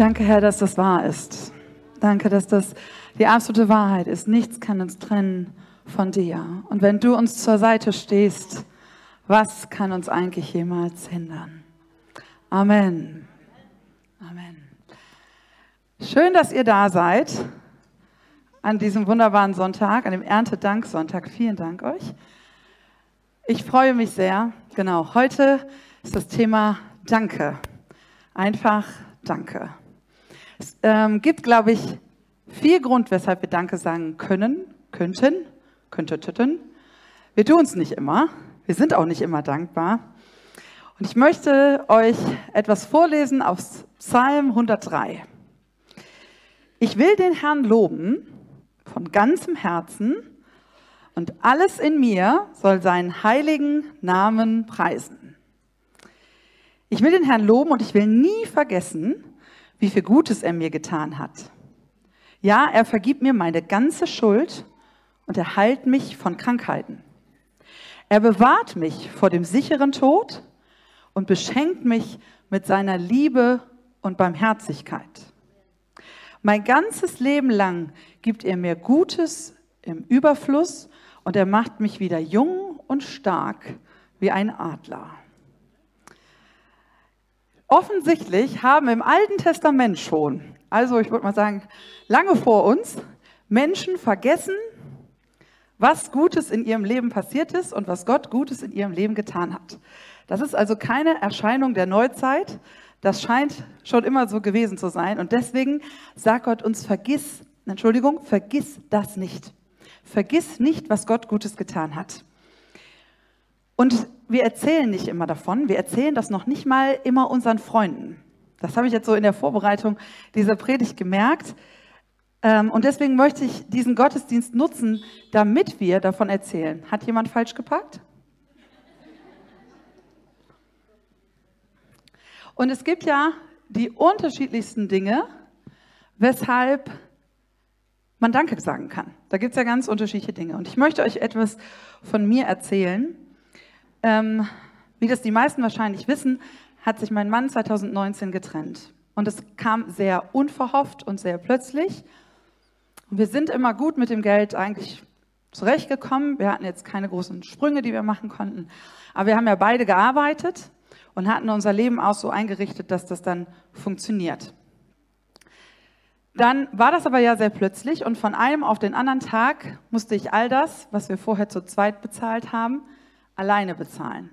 Danke, Herr, dass das wahr ist. Danke, dass das die absolute Wahrheit ist. Nichts kann uns trennen von dir. Und wenn du uns zur Seite stehst, was kann uns eigentlich jemals hindern? Amen. Amen. Schön, dass ihr da seid an diesem wunderbaren Sonntag, an dem Erntedanksonntag. Vielen Dank euch. Ich freue mich sehr. Genau, heute ist das Thema Danke. Einfach Danke. Es ähm, gibt, glaube ich, vier Grund, weshalb wir Danke sagen können, könnten, könnten. Wir tun es nicht immer. Wir sind auch nicht immer dankbar. Und ich möchte euch etwas vorlesen aus Psalm 103. Ich will den Herrn loben von ganzem Herzen und alles in mir soll seinen heiligen Namen preisen. Ich will den Herrn loben und ich will nie vergessen, wie viel Gutes er mir getan hat. Ja, er vergibt mir meine ganze Schuld und er heilt mich von Krankheiten. Er bewahrt mich vor dem sicheren Tod und beschenkt mich mit seiner Liebe und Barmherzigkeit. Mein ganzes Leben lang gibt er mir Gutes im Überfluss und er macht mich wieder jung und stark wie ein Adler. Offensichtlich haben im Alten Testament schon, also ich würde mal sagen, lange vor uns, Menschen vergessen, was Gutes in ihrem Leben passiert ist und was Gott Gutes in ihrem Leben getan hat. Das ist also keine Erscheinung der Neuzeit. Das scheint schon immer so gewesen zu sein. Und deswegen sagt Gott uns, vergiss, Entschuldigung, vergiss das nicht. Vergiss nicht, was Gott Gutes getan hat. Und wir erzählen nicht immer davon. Wir erzählen das noch nicht mal immer unseren Freunden. Das habe ich jetzt so in der Vorbereitung dieser Predigt gemerkt. Ähm, und deswegen möchte ich diesen Gottesdienst nutzen, damit wir davon erzählen. Hat jemand falsch geparkt? Und es gibt ja die unterschiedlichsten Dinge, weshalb man Danke sagen kann. Da gibt es ja ganz unterschiedliche Dinge. Und ich möchte euch etwas von mir erzählen. Ähm, wie das die meisten wahrscheinlich wissen, hat sich mein Mann 2019 getrennt. Und es kam sehr unverhofft und sehr plötzlich. Und wir sind immer gut mit dem Geld eigentlich zurechtgekommen. Wir hatten jetzt keine großen Sprünge, die wir machen konnten. Aber wir haben ja beide gearbeitet und hatten unser Leben auch so eingerichtet, dass das dann funktioniert. Dann war das aber ja sehr plötzlich und von einem auf den anderen Tag musste ich all das, was wir vorher zu zweit bezahlt haben, alleine bezahlen.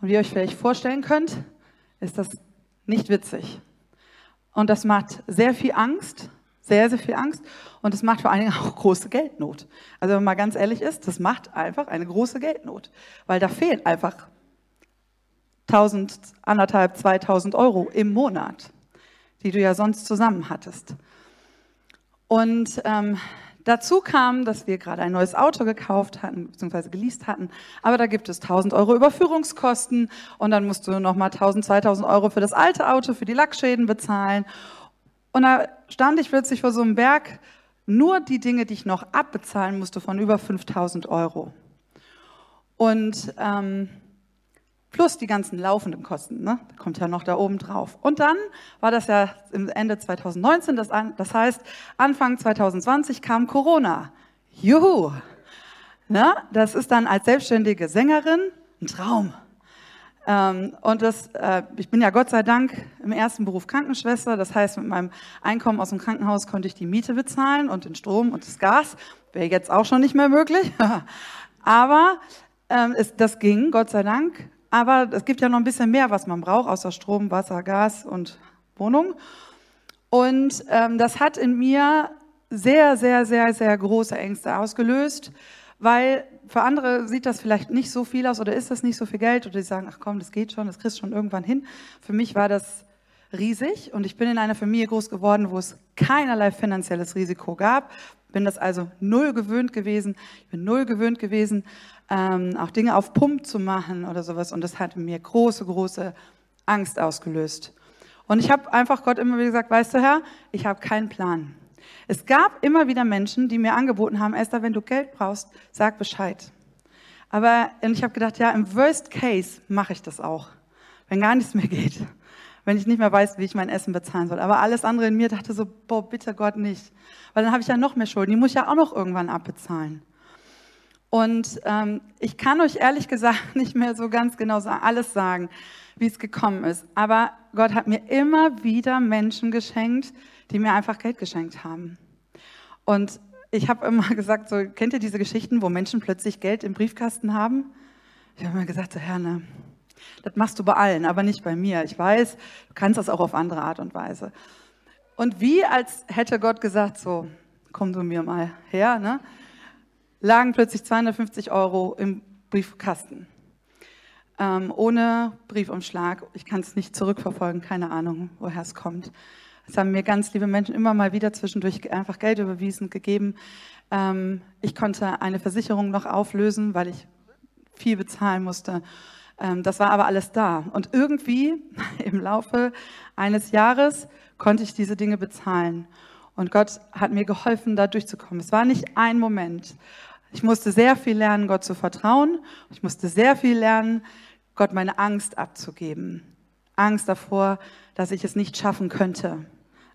Und wie ihr euch vielleicht vorstellen könnt, ist das nicht witzig. Und das macht sehr viel Angst, sehr, sehr viel Angst. Und es macht vor allen Dingen auch große Geldnot. Also wenn man mal ganz ehrlich ist, das macht einfach eine große Geldnot. Weil da fehlen einfach 1000, anderthalb, 2000 Euro im Monat, die du ja sonst zusammen hattest. Und ähm, Dazu kam, dass wir gerade ein neues Auto gekauft hatten, beziehungsweise geleast hatten. Aber da gibt es 1000 Euro Überführungskosten und dann musst du nochmal 1000, 2000 Euro für das alte Auto, für die Lackschäden bezahlen. Und da stand ich plötzlich vor so einem Berg, nur die Dinge, die ich noch abbezahlen musste, von über 5000 Euro. Und ähm, plus die ganzen laufenden Kosten, ne? Kommt ja noch da oben drauf. Und dann war das ja im Ende 2019, das, das heißt Anfang 2020 kam Corona. Juhu! Ne? Das ist dann als selbstständige Sängerin ein Traum. Ähm, und das, äh, ich bin ja Gott sei Dank im ersten Beruf Krankenschwester. Das heißt, mit meinem Einkommen aus dem Krankenhaus konnte ich die Miete bezahlen und den Strom und das Gas. Wäre jetzt auch schon nicht mehr möglich. Aber ähm, es, das ging, Gott sei Dank. Aber es gibt ja noch ein bisschen mehr, was man braucht, außer Strom, Wasser, Gas und Wohnung. Und ähm, das hat in mir sehr, sehr, sehr, sehr große Ängste ausgelöst, weil für andere sieht das vielleicht nicht so viel aus oder ist das nicht so viel Geld oder die sagen, ach komm, das geht schon, das kriegst du schon irgendwann hin. Für mich war das riesig und ich bin in einer Familie groß geworden, wo es keinerlei finanzielles Risiko gab. Bin das also null gewöhnt gewesen. Ich bin null gewöhnt gewesen, ähm, auch Dinge auf Pump zu machen oder sowas. Und das hat mir große, große Angst ausgelöst. Und ich habe einfach Gott immer wieder gesagt, weißt du Herr, ich habe keinen Plan. Es gab immer wieder Menschen, die mir angeboten haben, Esther, wenn du Geld brauchst, sag Bescheid. Aber ich habe gedacht, ja, im Worst Case mache ich das auch, wenn gar nichts mehr geht. wenn ich nicht mehr weiß, wie ich mein Essen bezahlen soll. Aber alles andere in mir dachte so, boah, bitte Gott nicht. Weil dann habe ich ja noch mehr Schulden, die muss ich ja auch noch irgendwann abbezahlen. Und ähm, ich kann euch ehrlich gesagt nicht mehr so ganz genau alles sagen, wie es gekommen ist. Aber Gott hat mir immer wieder Menschen geschenkt, die mir einfach Geld geschenkt haben. Und ich habe immer gesagt, so kennt ihr diese Geschichten, wo Menschen plötzlich Geld im Briefkasten haben? Ich habe immer gesagt, so Herr, ne, das machst du bei allen, aber nicht bei mir. Ich weiß, du kannst das auch auf andere Art und Weise. Und wie als hätte Gott gesagt, so komm du mir mal her, ne? Lagen plötzlich 250 Euro im Briefkasten. Ähm, ohne Briefumschlag. Ich kann es nicht zurückverfolgen, keine Ahnung, woher es kommt. Es haben mir ganz liebe Menschen immer mal wieder zwischendurch einfach Geld überwiesen, gegeben. Ähm, ich konnte eine Versicherung noch auflösen, weil ich viel bezahlen musste. Ähm, das war aber alles da. Und irgendwie im Laufe eines Jahres konnte ich diese Dinge bezahlen. Und Gott hat mir geholfen, da durchzukommen. Es war nicht ein Moment. Ich musste sehr viel lernen, Gott zu vertrauen. Ich musste sehr viel lernen, Gott meine Angst abzugeben. Angst davor, dass ich es nicht schaffen könnte.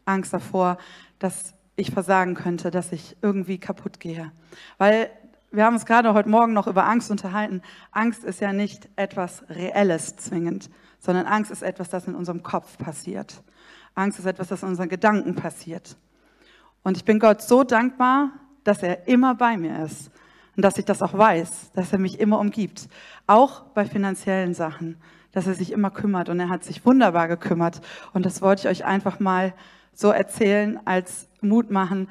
Angst davor, dass ich versagen könnte, dass ich irgendwie kaputt gehe. Weil wir haben uns gerade heute Morgen noch über Angst unterhalten. Angst ist ja nicht etwas Reelles zwingend, sondern Angst ist etwas, das in unserem Kopf passiert. Angst ist etwas, das in unseren Gedanken passiert. Und ich bin Gott so dankbar, dass er immer bei mir ist und dass ich das auch weiß, dass er mich immer umgibt. Auch bei finanziellen Sachen, dass er sich immer kümmert und er hat sich wunderbar gekümmert. Und das wollte ich euch einfach mal so erzählen als Mut machen,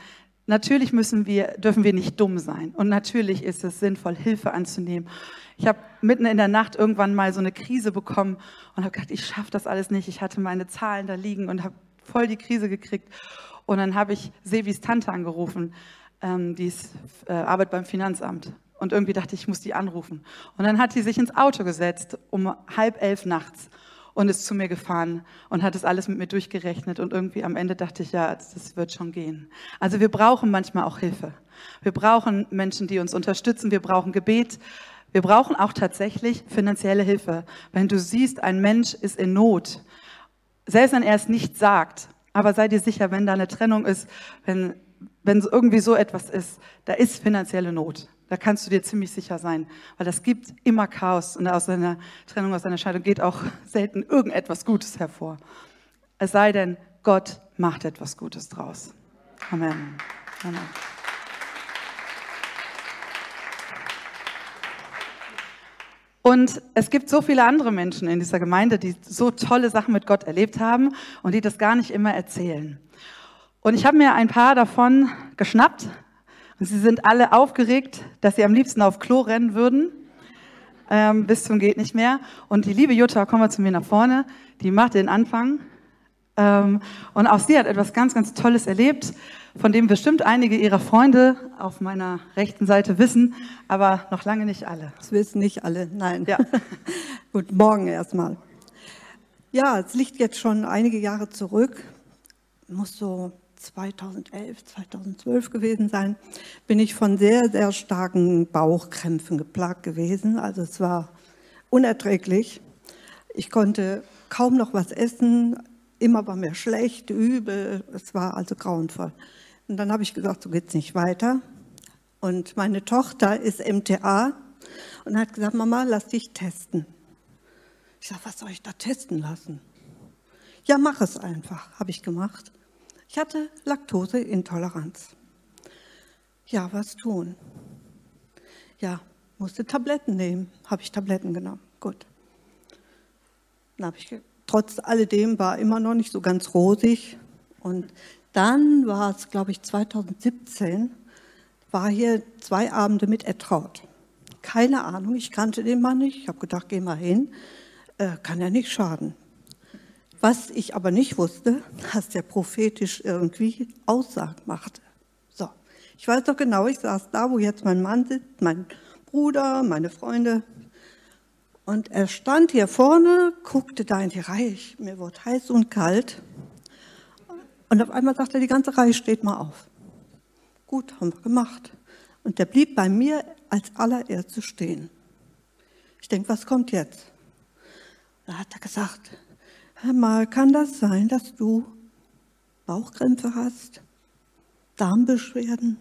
Natürlich müssen wir, dürfen wir nicht dumm sein. Und natürlich ist es sinnvoll, Hilfe anzunehmen. Ich habe mitten in der Nacht irgendwann mal so eine Krise bekommen und habe gedacht, ich schaffe das alles nicht. Ich hatte meine Zahlen da liegen und habe voll die Krise gekriegt. Und dann habe ich Sevis Tante angerufen, ähm, die ist, äh, arbeitet beim Finanzamt. Und irgendwie dachte ich, ich muss die anrufen. Und dann hat sie sich ins Auto gesetzt um halb elf nachts und ist zu mir gefahren und hat das alles mit mir durchgerechnet und irgendwie am Ende dachte ich, ja, das wird schon gehen. Also wir brauchen manchmal auch Hilfe. Wir brauchen Menschen, die uns unterstützen. Wir brauchen Gebet. Wir brauchen auch tatsächlich finanzielle Hilfe. Wenn du siehst, ein Mensch ist in Not, selbst wenn er es nicht sagt, aber sei dir sicher, wenn da eine Trennung ist, wenn, wenn irgendwie so etwas ist, da ist finanzielle Not. Da kannst du dir ziemlich sicher sein, weil das gibt immer Chaos und aus einer Trennung, aus einer Scheidung geht auch selten irgendetwas Gutes hervor. Es sei denn, Gott macht etwas Gutes draus. Amen. Amen. Und es gibt so viele andere Menschen in dieser Gemeinde, die so tolle Sachen mit Gott erlebt haben und die das gar nicht immer erzählen. Und ich habe mir ein paar davon geschnappt und sie sind alle aufgeregt, dass sie am liebsten auf Klo rennen würden, ähm, bis zum geht nicht mehr. Und die liebe Jutta, kommen wir zu mir nach vorne, die macht den Anfang. Ähm, und auch sie hat etwas ganz, ganz Tolles erlebt, von dem bestimmt einige ihrer Freunde auf meiner rechten Seite wissen, aber noch lange nicht alle. Das wissen nicht alle, nein. Ja. Guten Morgen erstmal. Ja, es liegt jetzt schon einige Jahre zurück. Muss so 2011, 2012 gewesen sein, bin ich von sehr, sehr starken Bauchkrämpfen geplagt gewesen. Also es war unerträglich. Ich konnte kaum noch was essen, immer war mir schlecht, übel, es war also grauenvoll. Und dann habe ich gesagt, so geht es nicht weiter. Und meine Tochter ist MTA und hat gesagt, Mama, lass dich testen. Ich sage, was soll ich da testen lassen? Ja, mach es einfach, habe ich gemacht. Ich hatte Laktoseintoleranz. Ja, was tun? Ja, musste Tabletten nehmen. Habe ich Tabletten genommen. Gut. Dann habe ich, trotz alledem war immer noch nicht so ganz rosig. Und dann war es, glaube ich, 2017, war hier zwei Abende mit Ertraut. Keine Ahnung, ich kannte den Mann nicht. Ich habe gedacht, geh mal hin, äh, kann ja nicht schaden. Was ich aber nicht wusste, dass der prophetisch irgendwie Aussagen machte. So, ich weiß doch genau, ich saß da, wo jetzt mein Mann sitzt, mein Bruder, meine Freunde. Und er stand hier vorne, guckte da in die Reihe. Ich, mir wurde heiß und kalt. Und auf einmal sagte er, die ganze Reihe steht mal auf. Gut, haben wir gemacht. Und der blieb bei mir als allererste stehen. Ich denke, was kommt jetzt? Da hat er gesagt, mal, kann das sein, dass du Bauchkrämpfe hast, Darmbeschwerden,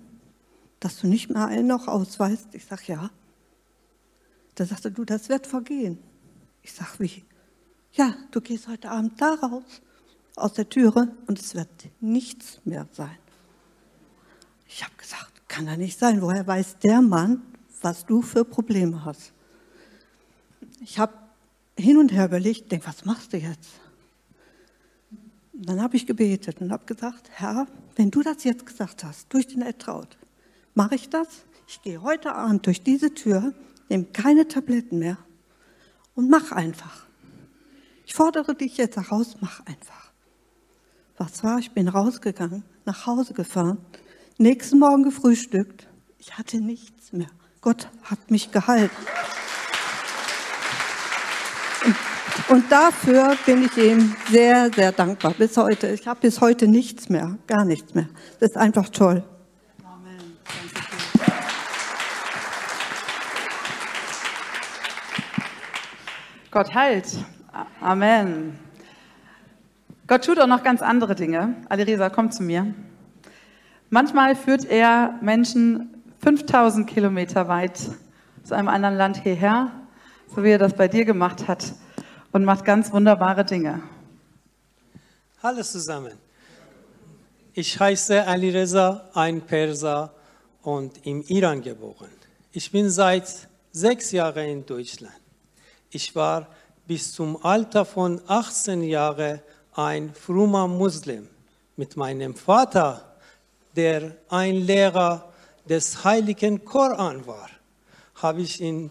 dass du nicht mehr ein noch ausweist? Ich sage, ja. Da sagte du, das wird vergehen. Ich sage, wie? Ja, du gehst heute Abend da raus, aus der Türe, und es wird nichts mehr sein. Ich habe gesagt, kann ja nicht sein. Woher weiß der Mann, was du für Probleme hast? Ich habe hin und her überlegt, denk, was machst du jetzt? Dann habe ich gebetet und habe gesagt, Herr, wenn du das jetzt gesagt hast, durch den Ertraut, mache ich das? Ich gehe heute Abend durch diese Tür, nehme keine Tabletten mehr und mach einfach. Ich fordere dich jetzt heraus, mach einfach. Was war? Ich bin rausgegangen, nach Hause gefahren, nächsten Morgen gefrühstückt. Ich hatte nichts mehr. Gott hat mich gehalten. Und dafür bin ich ihm sehr, sehr dankbar. Bis heute. Ich habe bis heute nichts mehr, gar nichts mehr. Das ist einfach toll. Amen. Gott heilt. Amen. Gott tut auch noch ganz andere Dinge. Alirisa, komm zu mir. Manchmal führt er Menschen 5000 Kilometer weit zu einem anderen Land hierher, so wie er das bei dir gemacht hat und macht ganz wunderbare Dinge. Hallo zusammen. Ich heiße Ali Reza, ein Perser und im Iran geboren. Ich bin seit sechs Jahren in Deutschland. Ich war bis zum Alter von 18 Jahren ein frommer Muslim. Mit meinem Vater, der ein Lehrer des heiligen Koran war, habe ich ihn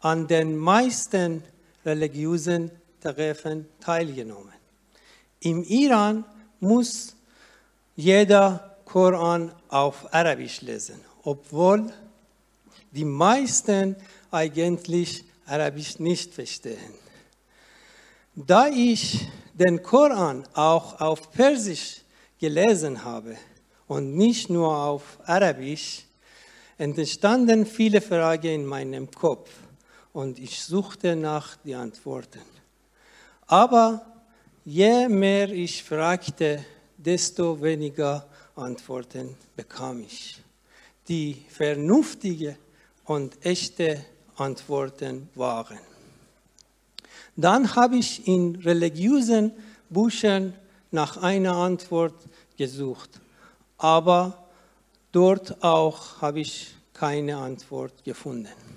an den meisten religiösen Treffen teilgenommen. Im Iran muss jeder Koran auf Arabisch lesen, obwohl die meisten eigentlich Arabisch nicht verstehen. Da ich den Koran auch auf Persisch gelesen habe und nicht nur auf Arabisch, entstanden viele Fragen in meinem Kopf und ich suchte nach den Antworten. Aber je mehr ich fragte, desto weniger Antworten bekam ich. Die vernünftige und echte Antworten waren. Dann habe ich in religiösen Büchern nach einer Antwort gesucht, aber dort auch habe ich keine Antwort gefunden.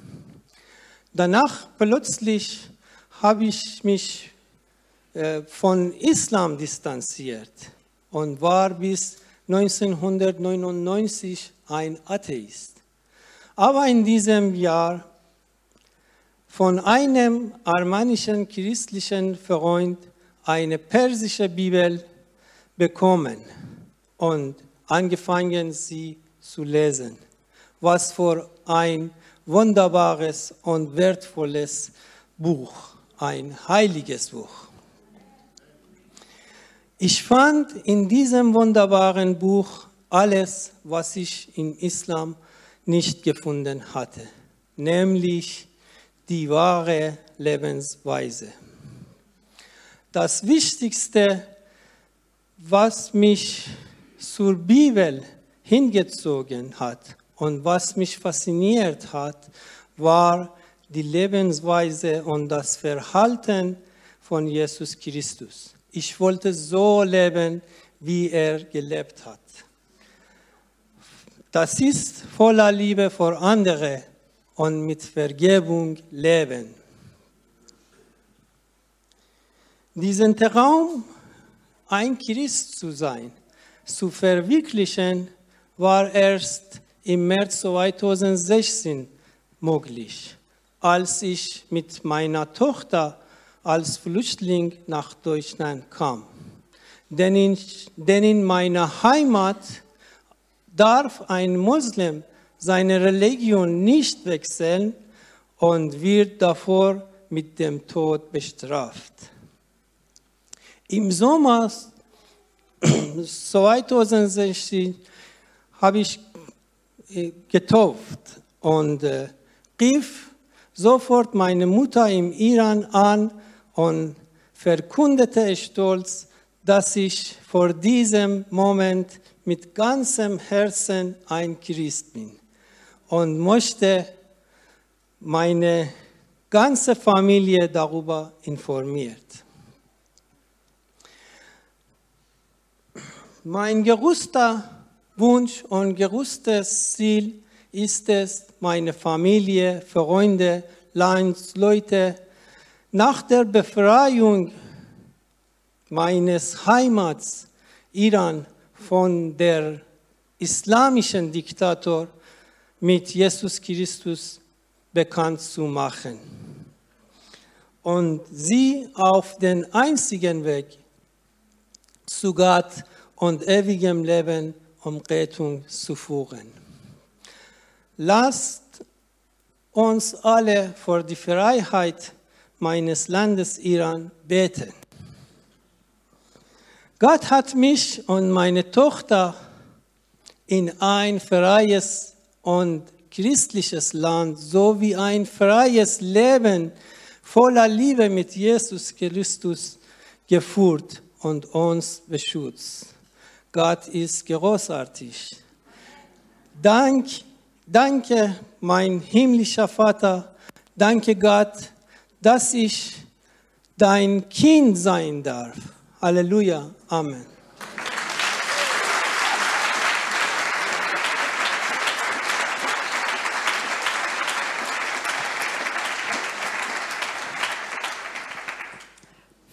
Danach plötzlich habe ich mich äh, von Islam distanziert und war bis 1999 ein Atheist. Aber in diesem Jahr von einem armenischen christlichen Freund eine persische Bibel bekommen und angefangen sie zu lesen, was für ein wunderbares und wertvolles Buch, ein heiliges Buch. Ich fand in diesem wunderbaren Buch alles, was ich im Islam nicht gefunden hatte, nämlich die wahre Lebensweise. Das Wichtigste, was mich zur Bibel hingezogen hat, und was mich fasziniert hat, war die Lebensweise und das Verhalten von Jesus Christus. Ich wollte so leben, wie er gelebt hat. Das ist voller Liebe vor andere und mit Vergebung leben. Diesen Traum, ein Christ zu sein, zu verwirklichen, war erst im März 2016 möglich, als ich mit meiner Tochter als Flüchtling nach Deutschland kam. Denn in, denn in meiner Heimat darf ein Muslim seine Religion nicht wechseln und wird davor mit dem Tod bestraft. Im Sommer 2016 habe ich getauft und äh, rief sofort meine Mutter im Iran an und verkundete stolz, dass ich vor diesem Moment mit ganzem Herzen ein Christ bin und möchte meine ganze Familie darüber informiert. Mein gerüster Wunsch und gerüstes Ziel ist es, meine Familie, Freunde, Landsleute nach der Befreiung meines Heimats Iran von der islamischen Diktator mit Jesus Christus bekannt zu machen. Und sie auf den einzigen Weg zu Gott und ewigem Leben um Rettung zu führen. Lasst uns alle vor die Freiheit meines Landes Iran beten. Gott hat mich und meine Tochter in ein freies und christliches Land sowie ein freies Leben voller Liebe mit Jesus Christus geführt und uns beschützt. Gott ist großartig. Dank, danke, mein himmlischer Vater, danke Gott, dass ich dein Kind sein darf. Halleluja, Amen.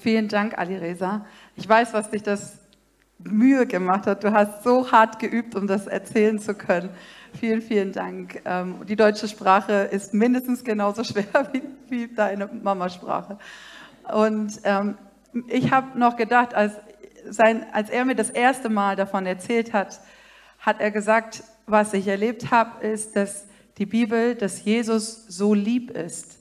Vielen Dank, Ali Reza. Ich weiß, was dich das Mühe gemacht hat. Du hast so hart geübt, um das erzählen zu können. Vielen, vielen Dank. Ähm, die deutsche Sprache ist mindestens genauso schwer wie, wie deine Mamasprache. Und ähm, ich habe noch gedacht, als, sein, als er mir das erste Mal davon erzählt hat, hat er gesagt, was ich erlebt habe, ist, dass die Bibel, dass Jesus so lieb ist.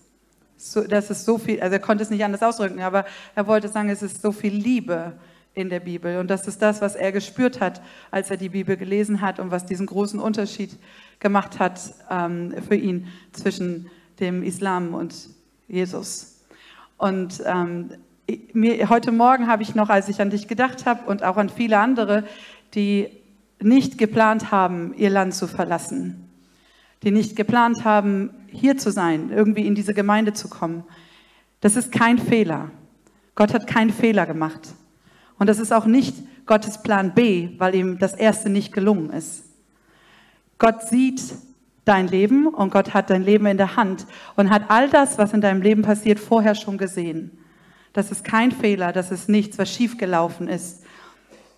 So, dass es so viel, also er konnte es nicht anders ausdrücken, aber er wollte sagen, es ist so viel Liebe in der Bibel. Und das ist das, was er gespürt hat, als er die Bibel gelesen hat und was diesen großen Unterschied gemacht hat ähm, für ihn zwischen dem Islam und Jesus. Und ähm, mir, heute Morgen habe ich noch, als ich an dich gedacht habe und auch an viele andere, die nicht geplant haben, ihr Land zu verlassen, die nicht geplant haben, hier zu sein, irgendwie in diese Gemeinde zu kommen. Das ist kein Fehler. Gott hat keinen Fehler gemacht. Und das ist auch nicht Gottes Plan B, weil ihm das erste nicht gelungen ist. Gott sieht dein Leben und Gott hat dein Leben in der Hand und hat all das, was in deinem Leben passiert, vorher schon gesehen. Das ist kein Fehler, das ist nichts, was schiefgelaufen ist.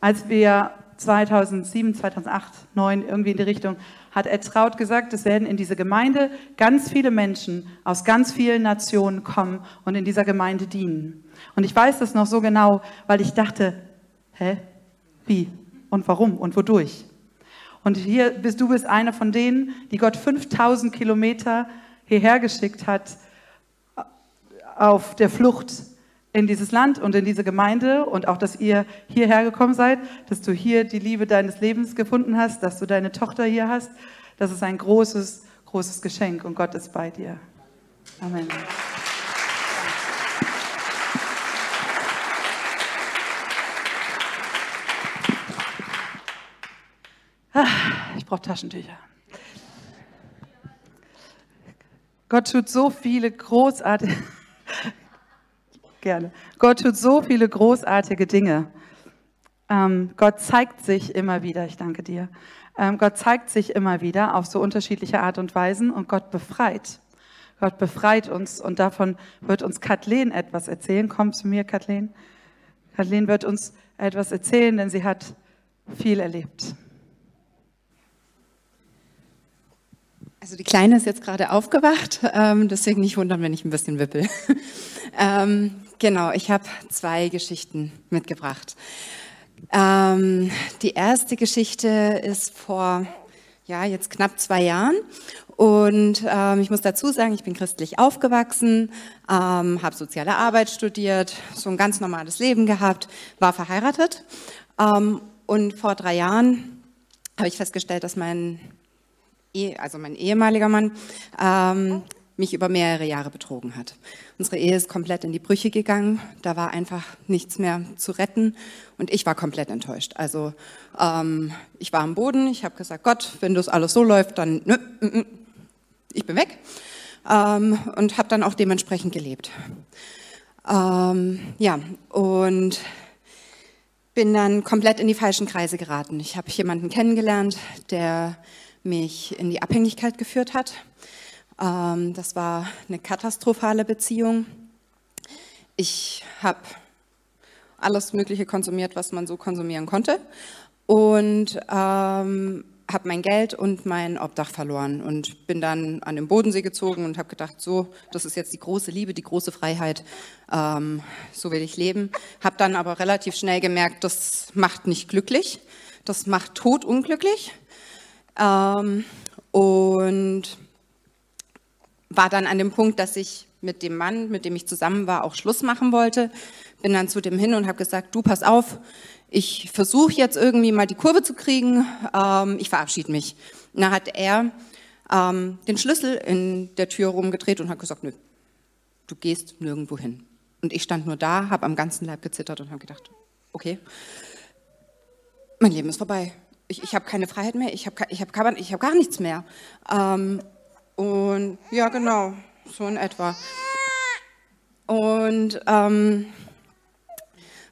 Als wir 2007, 2008, 2009 irgendwie in die Richtung, hat Ed Traut gesagt, es werden in diese Gemeinde ganz viele Menschen aus ganz vielen Nationen kommen und in dieser Gemeinde dienen. Und ich weiß das noch so genau, weil ich dachte, hä, wie und warum und wodurch? Und hier bist du bist einer von denen, die Gott 5000 Kilometer hierher geschickt hat auf der Flucht in dieses Land und in diese Gemeinde und auch, dass ihr hierher gekommen seid, dass du hier die Liebe deines Lebens gefunden hast, dass du deine Tochter hier hast. Das ist ein großes, großes Geschenk und Gott ist bei dir. Amen. Ah, ich brauche Taschentücher. Gott tut so viele großartige gerne. Gott tut so viele großartige Dinge. Ähm, Gott zeigt sich immer wieder, ich danke dir. Ähm, Gott zeigt sich immer wieder auf so unterschiedliche Art und Weisen und Gott befreit. Gott befreit uns und davon wird uns Kathleen etwas erzählen. Komm zu mir, Kathleen. Kathleen wird uns etwas erzählen, denn sie hat viel erlebt. Also die Kleine ist jetzt gerade aufgewacht, ähm, deswegen nicht wundern, wenn ich ein bisschen wippel. ähm, genau, ich habe zwei Geschichten mitgebracht. Ähm, die erste Geschichte ist vor ja jetzt knapp zwei Jahren und ähm, ich muss dazu sagen, ich bin christlich aufgewachsen, ähm, habe soziale Arbeit studiert, so ein ganz normales Leben gehabt, war verheiratet ähm, und vor drei Jahren habe ich festgestellt, dass mein also mein ehemaliger Mann, ähm, mich über mehrere Jahre betrogen hat. Unsere Ehe ist komplett in die Brüche gegangen. Da war einfach nichts mehr zu retten und ich war komplett enttäuscht. Also ähm, ich war am Boden. Ich habe gesagt, Gott, wenn das alles so läuft, dann nö, mm, mm, ich bin weg ähm, und habe dann auch dementsprechend gelebt. Ähm, ja und bin dann komplett in die falschen Kreise geraten. Ich habe jemanden kennengelernt, der mich in die Abhängigkeit geführt hat ähm, das war eine katastrophale Beziehung. Ich habe alles Mögliche konsumiert, was man so konsumieren konnte. Und ähm, habe mein Geld und mein Obdach verloren und bin dann an den Bodensee gezogen und habe gedacht, so, das ist jetzt die große Liebe, die große Freiheit, ähm, so will ich leben. Habe dann aber relativ schnell gemerkt, das macht nicht glücklich, das macht tot unglücklich. Ähm, und war dann an dem Punkt, dass ich mit dem Mann, mit dem ich zusammen war, auch Schluss machen wollte. Bin dann zu dem hin und habe gesagt, du pass auf, ich versuche jetzt irgendwie mal die Kurve zu kriegen, ähm, ich verabschiede mich. Und dann hat er ähm, den Schlüssel in der Tür rumgedreht und hat gesagt, nö, du gehst nirgendwo hin. Und ich stand nur da, habe am ganzen Leib gezittert und habe gedacht, okay, mein Leben ist vorbei. Ich, ich habe keine Freiheit mehr, ich habe ich hab, ich hab gar nichts mehr. Ähm, und ja, genau, so in etwa. Und ähm,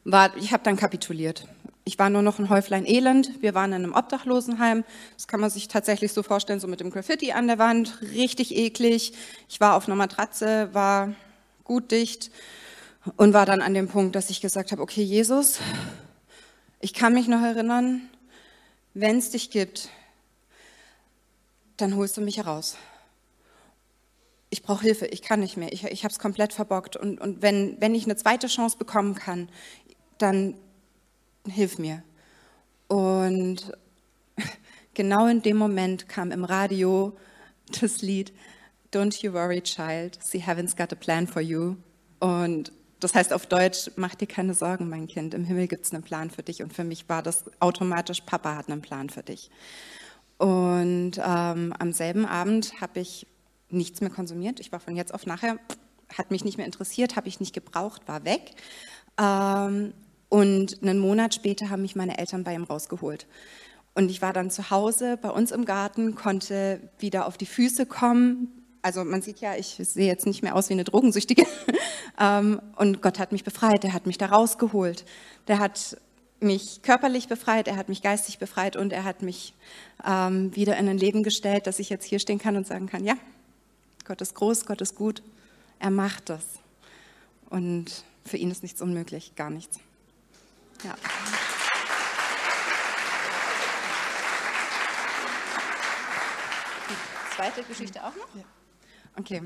war, ich habe dann kapituliert. Ich war nur noch ein Häuflein Elend. Wir waren in einem Obdachlosenheim. Das kann man sich tatsächlich so vorstellen, so mit dem Graffiti an der Wand. Richtig eklig. Ich war auf einer Matratze, war gut dicht und war dann an dem Punkt, dass ich gesagt habe, okay, Jesus, ich kann mich noch erinnern, wenn es dich gibt, dann holst du mich heraus ich brauche Hilfe, ich kann nicht mehr, ich, ich habe es komplett verbockt. Und, und wenn, wenn ich eine zweite Chance bekommen kann, dann hilf mir. Und genau in dem Moment kam im Radio das Lied Don't You Worry Child, See Heaven's Got a Plan for You. Und das heißt auf Deutsch, mach dir keine Sorgen, mein Kind, im Himmel gibt es einen Plan für dich. Und für mich war das automatisch, Papa hat einen Plan für dich. Und ähm, am selben Abend habe ich nichts mehr konsumiert. Ich war von jetzt auf nachher, hat mich nicht mehr interessiert, habe ich nicht gebraucht, war weg. Ähm, und einen Monat später haben mich meine Eltern bei ihm rausgeholt. Und ich war dann zu Hause bei uns im Garten, konnte wieder auf die Füße kommen. Also man sieht ja, ich sehe jetzt nicht mehr aus wie eine Drogensüchtige. Ähm, und Gott hat mich befreit, er hat mich da rausgeholt. Der hat mich körperlich befreit, er hat mich geistig befreit und er hat mich ähm, wieder in ein Leben gestellt, dass ich jetzt hier stehen kann und sagen kann, ja, Gott ist groß, Gott ist gut. Er macht das. Und für ihn ist nichts unmöglich, gar nichts. Ja. Zweite Geschichte auch noch? Ja. Okay,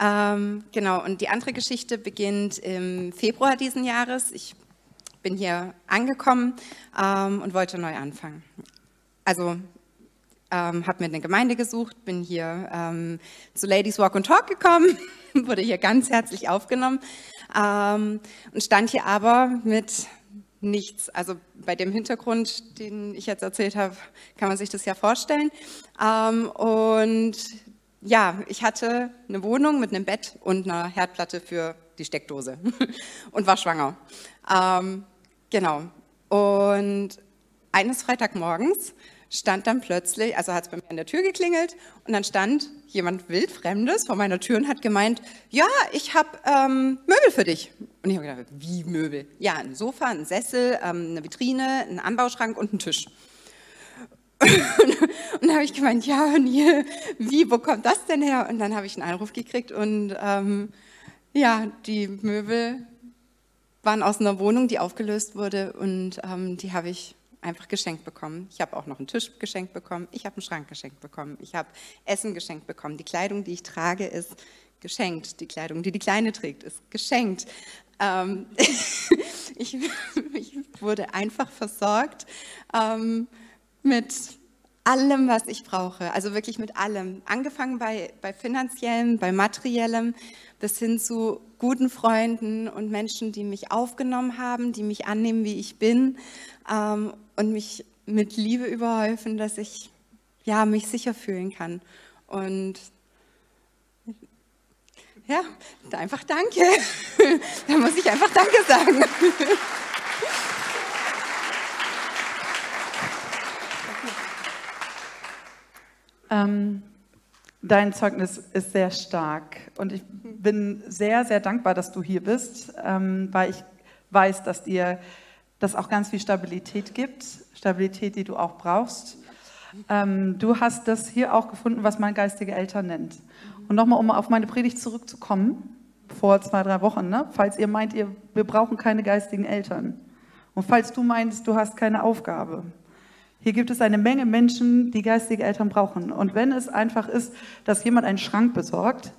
ähm, genau. Und die andere Geschichte beginnt im Februar diesen Jahres. Ich bin hier angekommen ähm, und wollte neu anfangen. Also ähm, habe mir eine Gemeinde gesucht, bin hier ähm, zu Ladies Walk and Talk gekommen, wurde hier ganz herzlich aufgenommen ähm, und stand hier aber mit nichts. Also bei dem Hintergrund, den ich jetzt erzählt habe, kann man sich das ja vorstellen. Ähm, und ja, ich hatte eine Wohnung mit einem Bett und einer Herdplatte für die Steckdose und war schwanger. Ähm, genau. Und eines Freitagmorgens stand dann plötzlich, also hat es bei mir an der Tür geklingelt und dann stand jemand wildfremdes vor meiner Tür und hat gemeint, ja, ich habe ähm, Möbel für dich. Und ich habe gedacht, wie Möbel? Ja, ein Sofa, ein Sessel, ähm, eine Vitrine, ein Anbauschrank und ein Tisch. Und dann habe ich gemeint, ja, und wie, wo kommt das denn her? Und dann habe ich einen Anruf gekriegt und ähm, ja, die Möbel waren aus einer Wohnung, die aufgelöst wurde und ähm, die habe ich einfach geschenkt bekommen. Ich habe auch noch einen Tisch geschenkt bekommen. Ich habe einen Schrank geschenkt bekommen. Ich habe Essen geschenkt bekommen. Die Kleidung, die ich trage, ist geschenkt. Die Kleidung, die die Kleine trägt, ist geschenkt. Ähm, ich, ich, wurde einfach versorgt ähm, mit allem, was ich brauche. Also wirklich mit allem. Angefangen bei, bei finanziellem, bei materiellem, bis hin zu guten Freunden und Menschen, die mich aufgenommen haben, die mich annehmen, wie ich bin ähm, und mich mit Liebe überhäufen, dass ich ja, mich sicher fühlen kann. Und Ja, einfach danke. da muss ich einfach danke sagen. ähm, dein Zeugnis ist sehr stark und ich bin sehr, sehr dankbar, dass du hier bist, ähm, weil ich weiß, dass dir das auch ganz viel Stabilität gibt, Stabilität, die du auch brauchst. Ähm, du hast das hier auch gefunden, was man geistige Eltern nennt. Und nochmal, um auf meine Predigt zurückzukommen, vor zwei, drei Wochen, ne? falls ihr meint, ihr, wir brauchen keine geistigen Eltern. Und falls du meinst, du hast keine Aufgabe. Hier gibt es eine Menge Menschen, die geistige Eltern brauchen. Und wenn es einfach ist, dass jemand einen Schrank besorgt,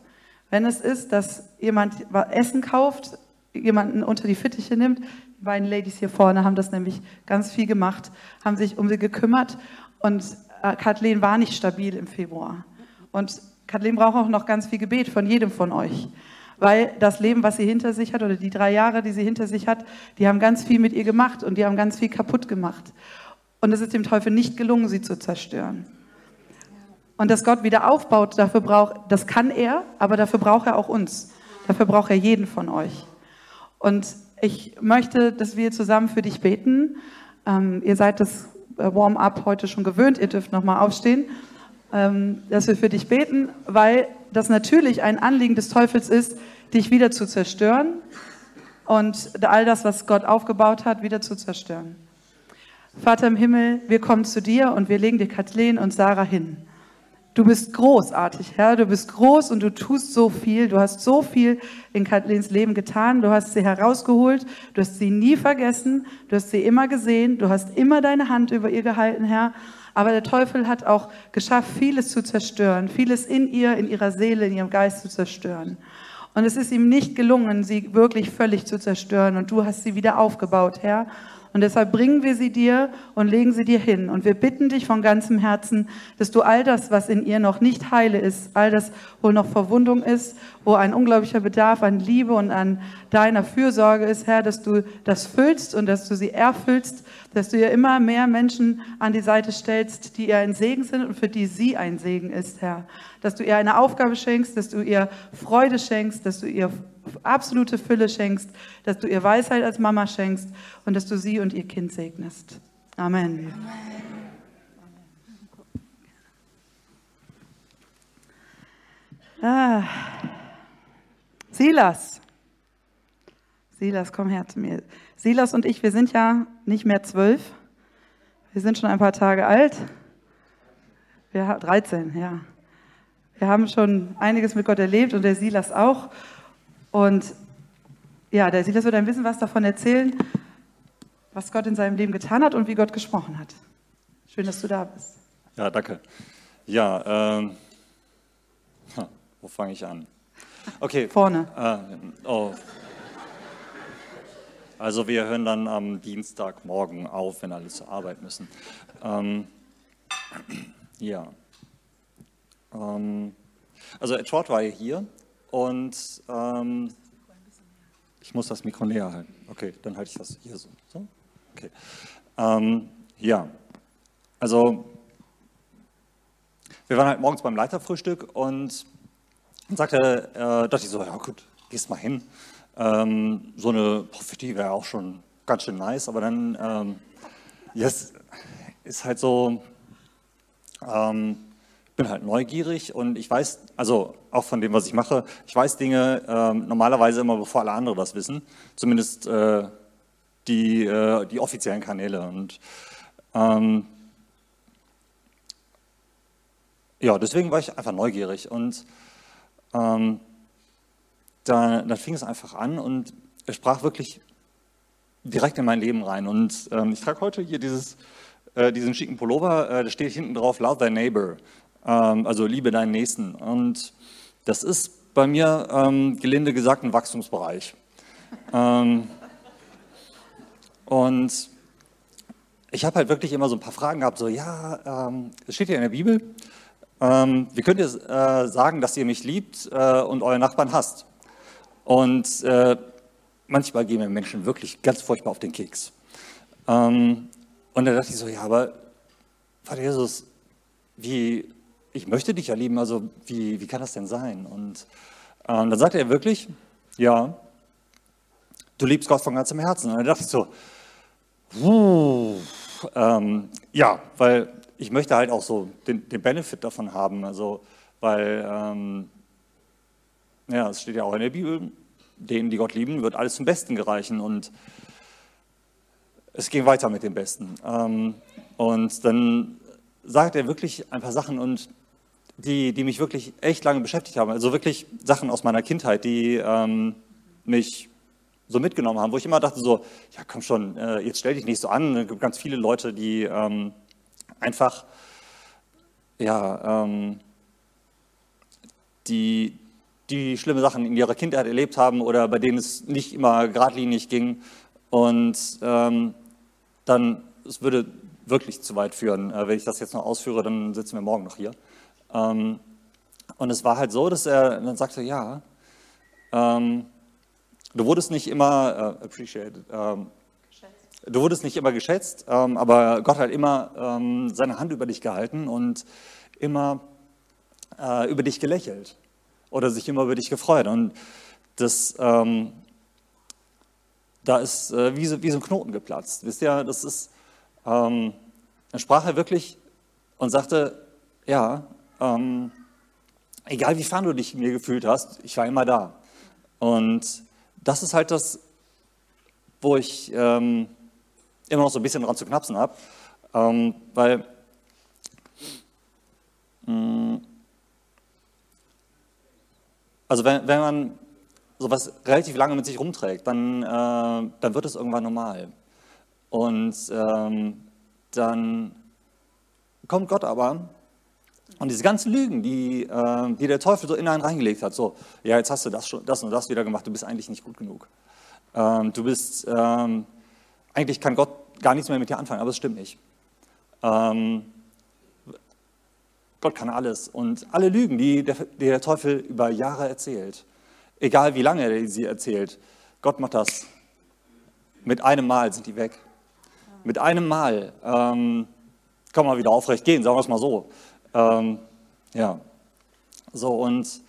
wenn es ist, dass jemand Essen kauft, jemanden unter die Fittiche nimmt, die beiden Ladies hier vorne haben das nämlich ganz viel gemacht, haben sich um sie gekümmert und äh, Kathleen war nicht stabil im Februar. Und Kathleen braucht auch noch ganz viel Gebet von jedem von euch. Weil das Leben, was sie hinter sich hat, oder die drei Jahre, die sie hinter sich hat, die haben ganz viel mit ihr gemacht und die haben ganz viel kaputt gemacht. Und es ist dem Teufel nicht gelungen, sie zu zerstören. Und dass Gott wieder aufbaut, dafür braucht, das kann er, aber dafür braucht er auch uns. Dafür braucht er jeden von euch. Und ich möchte, dass wir zusammen für dich beten. Ähm, ihr seid das äh, Warm-up heute schon gewöhnt. Ihr dürft nochmal aufstehen, ähm, dass wir für dich beten, weil das natürlich ein Anliegen des Teufels ist, dich wieder zu zerstören und all das, was Gott aufgebaut hat, wieder zu zerstören. Vater im Himmel, wir kommen zu dir und wir legen dir Kathleen und Sarah hin. Du bist großartig, Herr. Du bist groß und du tust so viel. Du hast so viel in Kathleen's Leben getan. Du hast sie herausgeholt. Du hast sie nie vergessen. Du hast sie immer gesehen. Du hast immer deine Hand über ihr gehalten, Herr. Aber der Teufel hat auch geschafft, vieles zu zerstören, vieles in ihr, in ihrer Seele, in ihrem Geist zu zerstören. Und es ist ihm nicht gelungen, sie wirklich völlig zu zerstören. Und du hast sie wieder aufgebaut, Herr. Und deshalb bringen wir sie dir und legen sie dir hin. Und wir bitten dich von ganzem Herzen, dass du all das, was in ihr noch nicht heile ist, all das, wo noch Verwundung ist, wo ein unglaublicher Bedarf an Liebe und an deiner Fürsorge ist, Herr, dass du das füllst und dass du sie erfüllst, dass du ihr immer mehr Menschen an die Seite stellst, die ihr ein Segen sind und für die sie ein Segen ist, Herr. Dass du ihr eine Aufgabe schenkst, dass du ihr Freude schenkst, dass du ihr absolute Fülle schenkst, dass du ihr Weisheit als Mama schenkst und dass du sie und ihr Kind segnest. Amen. Ah. Silas. Silas, komm her zu mir. Silas und ich, wir sind ja nicht mehr zwölf. Wir sind schon ein paar Tage alt. Wir haben 13, ja. Wir haben schon einiges mit Gott erlebt und der Silas auch. Und ja, der Silas wird ein bisschen was davon erzählen, was Gott in seinem Leben getan hat und wie Gott gesprochen hat. Schön, dass du da bist. Ja, danke. Ja, ähm, wo fange ich an? Okay. Vorne. Äh, oh. Also wir hören dann am Dienstagmorgen auf, wenn alle zur Arbeit müssen. Ähm, ja. Ähm, also Ed Short war hier und ähm, ich muss das Mikro näher halten. Okay, dann halte ich das hier so. so? Okay. Ähm, ja, also wir waren halt morgens beim Leiterfrühstück und dann sagte, äh, dachte ich so, ja gut, gehst mal hin. Ähm, so eine Prophetie wäre auch schon ganz schön nice, aber dann ähm, yes, ist halt so, ähm, bin halt neugierig und ich weiß, also auch von dem, was ich mache, ich weiß Dinge äh, normalerweise immer, bevor alle anderen das wissen, zumindest äh, die, äh, die offiziellen Kanäle. Und ähm, ja, deswegen war ich einfach neugierig und ähm, da, dann fing es einfach an und er sprach wirklich direkt in mein Leben rein. Und ähm, ich trage heute hier dieses, äh, diesen schicken Pullover, äh, da steht hinten drauf, Love thy neighbor also liebe deinen Nächsten. Und das ist bei mir, ähm, gelinde gesagt, ein Wachstumsbereich. ähm, und ich habe halt wirklich immer so ein paar Fragen gehabt, so, ja, ähm, es steht ja in der Bibel, ähm, wie könnt ihr äh, sagen, dass ihr mich liebt äh, und euren Nachbarn hasst? Und äh, manchmal gehen mir Menschen wirklich ganz furchtbar auf den Keks. Ähm, und da dachte ich so, ja, aber Vater Jesus, wie ich möchte dich ja lieben, also wie, wie kann das denn sein? Und Ähm, dann sagte er wirklich, ja, du liebst Gott von ganzem Herzen. Und dann dachte ich so, ähm, ja, weil ich möchte halt auch so den, den Benefit davon haben. Also, weil, ähm, ja, es steht ja auch in der Bibel, denen, die Gott lieben, wird alles zum Besten gereichen. Und es ging weiter mit dem Besten. Ähm, und dann sagt er wirklich ein paar Sachen und die, die mich wirklich echt lange beschäftigt haben. Also wirklich Sachen aus meiner Kindheit, die ähm, mich so mitgenommen haben, wo ich immer dachte so, ja komm schon, äh, jetzt stell dich nicht so an. Es gibt ganz viele Leute, die ähm, einfach, ja, ähm, die, die schlimme Sachen in ihrer Kindheit erlebt haben oder bei denen es nicht immer geradlinig ging. Und ähm, dann, es würde wirklich zu weit führen. Äh, wenn ich das jetzt noch ausführe, dann sitzen wir morgen noch hier. Ähm, und es war halt so, dass er dann sagte, ja, ähm, du wurdest nicht immer äh, appreciated, ähm, du wurdest nicht immer geschätzt, ähm, aber Gott hat immer ähm, seine Hand über dich gehalten und immer äh, über dich gelächelt oder sich immer über dich gefreut. Und das, ähm, da ist äh, wie, so, wie so ein Knoten geplatzt. Wisst ihr, das ist, ähm, dann sprach er wirklich und sagte, ja, ähm, egal wie fern du dich mir gefühlt hast, ich war immer da. Und das ist halt das, wo ich ähm, immer noch so ein bisschen dran zu knapsen habe, ähm, weil mm, also wenn, wenn man sowas relativ lange mit sich rumträgt, dann, äh, dann wird es irgendwann normal. Und ähm, dann kommt Gott aber und diese ganzen Lügen, die, äh, die der Teufel so in einen reingelegt hat, so, ja, jetzt hast du das, schon, das und das wieder gemacht, du bist eigentlich nicht gut genug. Ähm, du bist, ähm, eigentlich kann Gott gar nichts mehr mit dir anfangen, aber es stimmt nicht. Ähm, Gott kann alles. Und alle Lügen, die der, die der Teufel über Jahre erzählt, egal wie lange er sie erzählt, Gott macht das. Mit einem Mal sind die weg. Mit einem Mal ähm, kann man wieder aufrecht gehen, sagen wir es mal so. Ähm, ja, so und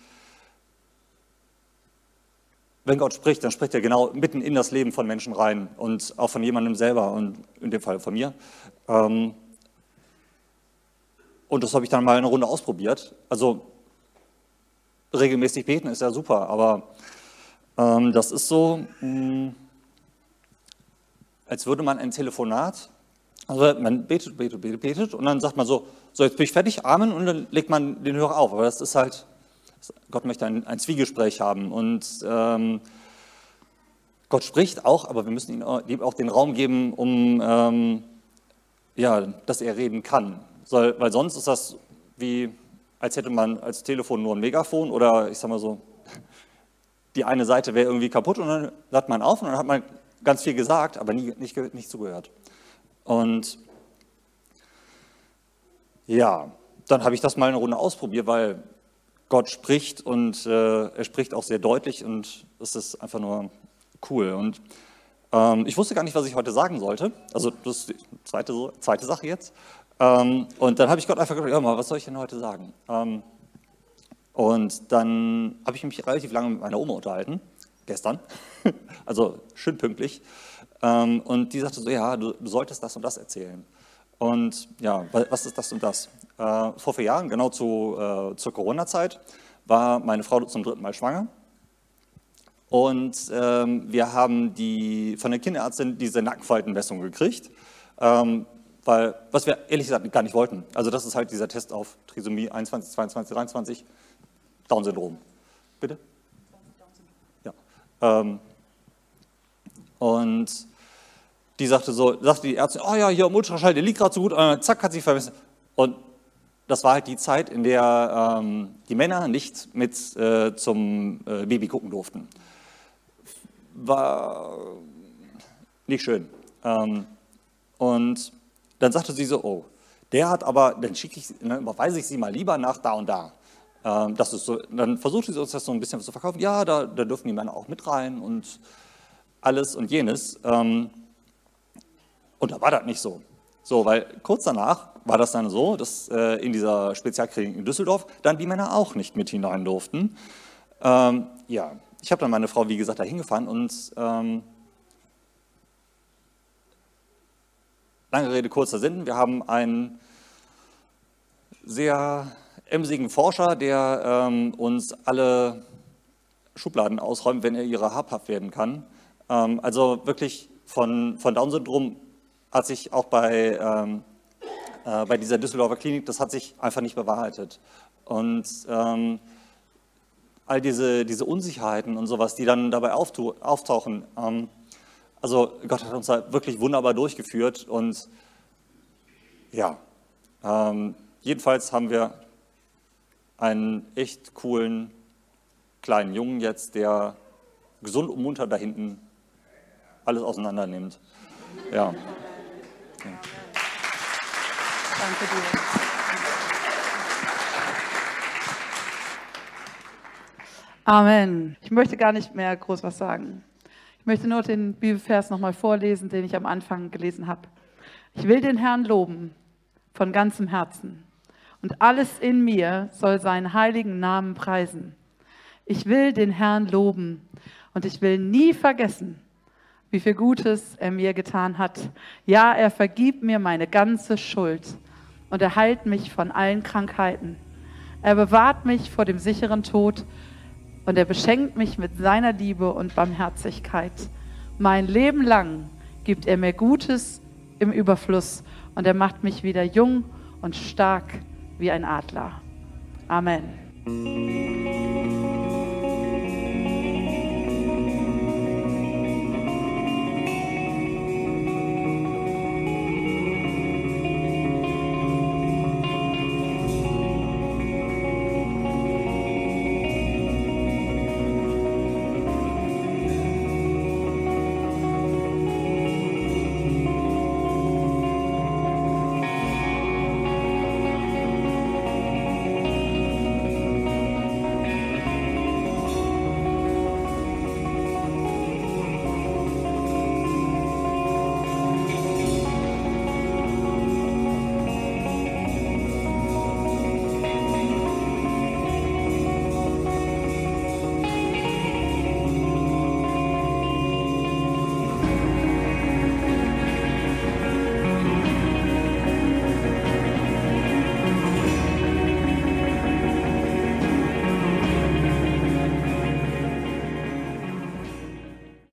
wenn Gott spricht, dann spricht er genau mitten in das Leben von Menschen rein und auch von jemandem selber und in dem Fall von mir. Ähm, und das habe ich dann mal eine Runde ausprobiert. Also regelmäßig beten ist ja super, aber ähm, das ist so, mh, hm, als würde man ein Telefonat also man betet, betet, betet, betet und dann sagt man so, so jetzt bin ich fertig, Amen und dann legt man den Hörer auf. Aber das ist halt, Gott möchte ein, ein Zwiegespräch haben und ähm, Gott spricht auch, aber wir müssen ihm auch den Raum geben, um, ähm, ja, dass er reden kann. So, weil sonst ist das wie, als hätte man als Telefon nur ein Megafon oder ich sag mal so, die eine Seite wäre irgendwie kaputt und dann sagt man auf und dann hat man ganz viel gesagt, aber nie, nicht, nicht zugehört. Und ja, dann habe ich das mal eine Runde ausprobiert, weil Gott spricht und äh, er spricht auch sehr deutlich und es ist einfach nur cool. Und ähm, ich wusste gar nicht, was ich heute sagen sollte. Also das ist die zweite, zweite Sache jetzt. Ähm, und dann habe ich Gott einfach gefragt, ja, mal, was soll ich denn heute sagen? Ähm, und dann habe ich mich relativ lange mit meiner Oma unterhalten, gestern, also schön pünktlich. Ähm, und die sagte so, ja, du, du, solltest das und das erzählen. Und ja, was ist das und das? Äh, vor vier Jahren, genau zu, äh, zur Corona-Zeit, war meine Frau zum dritten Mal schwanger. Und ähm, wir haben die, von der Kinderärztin diese Nackenfaltenmessung gekriegt, ähm, weil, was wir ehrlich gesagt gar nicht wollten. Also das ist halt dieser Test auf Trisomie 21, 22, 23, Down-Syndrom. Bitte? Ja. Ähm, und die sagte so, sagte die Ärztin, oh ja, hier im Ultraschall, der liegt gerade so gut, und zack, hat sie vermessen. Und das war halt die Zeit, in der ähm, die Männer nicht mit äh, zum äh, Baby gucken durften. War nicht schön. Ähm, und dann sagte sie so, oh, der hat aber, dann schicke ich, dann überweise ich sie mal lieber nach da und da. Ähm, das ist so, dann versuchte sie uns das so ein bisschen zu verkaufen. Ja, da, da dürfen die Männer auch mit rein und alles und jenes. Ähm, und da war das nicht so. So, weil kurz danach war das dann so, dass äh, in dieser Spezialklinik in Düsseldorf dann die Männer auch nicht mit hinein durften. Ähm, ja, ich habe dann meine Frau, wie gesagt, da hingefahren und ähm, lange Rede, kurzer Sinn, wir haben einen sehr emsigen Forscher, der ähm, uns alle Schubladen ausräumt, wenn er ihrer habhaft werden kann. Ähm, also wirklich von, von Down-Syndrom hat sich auch bei, ähm, äh, bei dieser Düsseldorfer Klinik, das hat sich einfach nicht bewahrheitet. Und ähm, all diese, diese Unsicherheiten und sowas, die dann dabei auftauchen, ähm, also Gott hat uns da wirklich wunderbar durchgeführt und ja, ähm, jedenfalls haben wir einen echt coolen kleinen Jungen jetzt, der gesund und munter da hinten alles auseinander nimmt. Ja. Ja. Danke dir. Amen. Ich möchte gar nicht mehr groß was sagen. Ich möchte nur den Bibelvers nochmal vorlesen, den ich am Anfang gelesen habe. Ich will den Herrn loben von ganzem Herzen und alles in mir soll seinen heiligen Namen preisen. Ich will den Herrn loben und ich will nie vergessen, wie viel Gutes er mir getan hat. Ja, er vergibt mir meine ganze Schuld und er heilt mich von allen Krankheiten. Er bewahrt mich vor dem sicheren Tod und er beschenkt mich mit seiner Liebe und Barmherzigkeit. Mein Leben lang gibt er mir Gutes im Überfluss und er macht mich wieder jung und stark wie ein Adler. Amen.